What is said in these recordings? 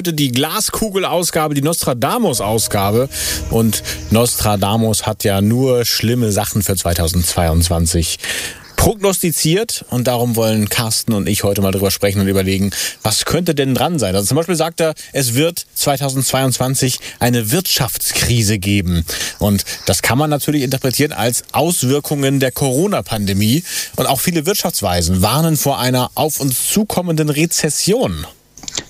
heute die Glaskugel-Ausgabe, die Nostradamus-Ausgabe. Und Nostradamus hat ja nur schlimme Sachen für 2022 prognostiziert und darum wollen Carsten und ich heute mal drüber sprechen und überlegen, was könnte denn dran sein. Also zum Beispiel sagt er, es wird 2022 eine Wirtschaftskrise geben und das kann man natürlich interpretieren als Auswirkungen der Corona-Pandemie und auch viele Wirtschaftsweisen warnen vor einer auf uns zukommenden Rezession.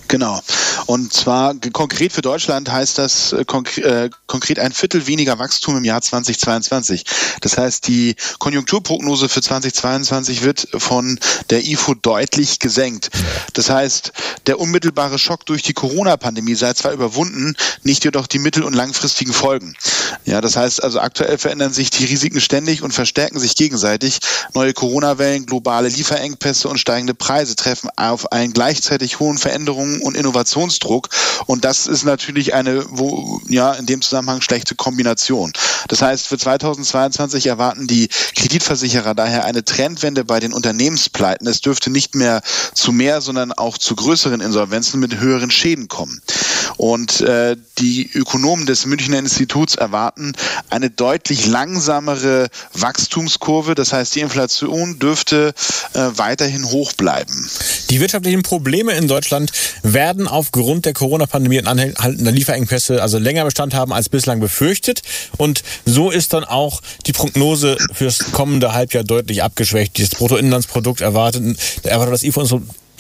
Genau. Und zwar konkret für Deutschland heißt das äh, äh, konkret ein Viertel weniger Wachstum im Jahr 2022. Das heißt, die Konjunkturprognose für 2022 wird von der IFO deutlich gesenkt. Das heißt, der unmittelbare Schock durch die Corona-Pandemie sei zwar überwunden, nicht jedoch die mittel- und langfristigen Folgen. Ja, das heißt also aktuell verändern sich die Risiken ständig und verstärken sich gegenseitig. Neue Corona-Wellen, globale Lieferengpässe und steigende Preise treffen auf einen gleichzeitig hohen Veränderungen und Innovationsdruck. Und das ist natürlich eine, wo, ja, in dem Zusammenhang schlechte Kombination. Das heißt, für 2022 erwarten die Kreditversicherer daher eine Trendwende bei den Unternehmenspleiten. Es dürfte nicht mehr zu mehr, sondern auch zu größeren Insolvenzen mit höheren Schäden kommen. Und äh, die Ökonomen des Münchner Instituts erwarten eine deutlich langsamere Wachstumskurve. Das heißt, die Inflation dürfte äh, weiterhin hoch bleiben. Die wirtschaftlichen Probleme in Deutschland werden aufgrund der Corona-Pandemie und anhaltender Lieferengpässe also länger Bestand haben als bislang befürchtet. Und so ist dann auch die Prognose fürs kommende Halbjahr deutlich abgeschwächt. Das Bruttoinlandsprodukt erwartet, erwartet das IFO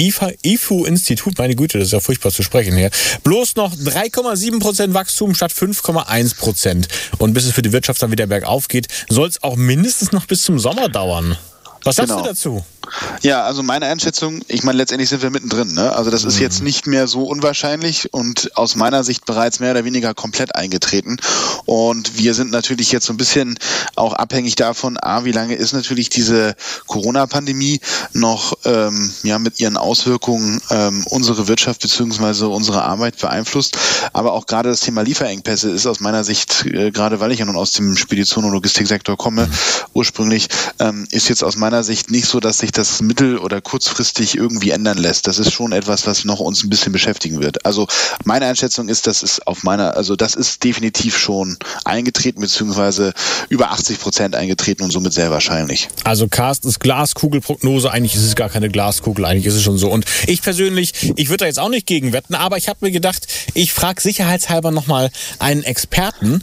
IFU-Institut, meine Güte, das ist ja furchtbar zu sprechen hier, bloß noch 3,7% Wachstum statt 5,1%. Und bis es für die Wirtschaft dann wieder bergauf geht, soll es auch mindestens noch bis zum Sommer dauern. Was sagst genau. du dazu? Ja, also meine Einschätzung, ich meine, letztendlich sind wir mittendrin. Ne? Also das ist mhm. jetzt nicht mehr so unwahrscheinlich und aus meiner Sicht bereits mehr oder weniger komplett eingetreten. Und wir sind natürlich jetzt so ein bisschen auch abhängig davon, a, wie lange ist natürlich diese Corona-Pandemie noch ähm, ja, mit ihren Auswirkungen ähm, unsere Wirtschaft beziehungsweise unsere Arbeit beeinflusst. Aber auch gerade das Thema Lieferengpässe ist aus meiner Sicht, äh, gerade weil ich ja nun aus dem Spedition- und Logistiksektor komme, mhm. ursprünglich, ähm, ist jetzt aus meiner Sicht nicht so, dass sich das das mittel- oder kurzfristig irgendwie ändern lässt. Das ist schon etwas, was noch uns ein bisschen beschäftigen wird. Also meine Einschätzung ist, das ist auf meiner, also das ist definitiv schon eingetreten, beziehungsweise über 80 Prozent eingetreten und somit sehr wahrscheinlich. Also Carstens Glaskugelprognose, eigentlich ist es gar keine Glaskugel, eigentlich ist es schon so. Und ich persönlich, ich würde da jetzt auch nicht gegen wetten, aber ich habe mir gedacht, ich frage sicherheitshalber nochmal einen Experten.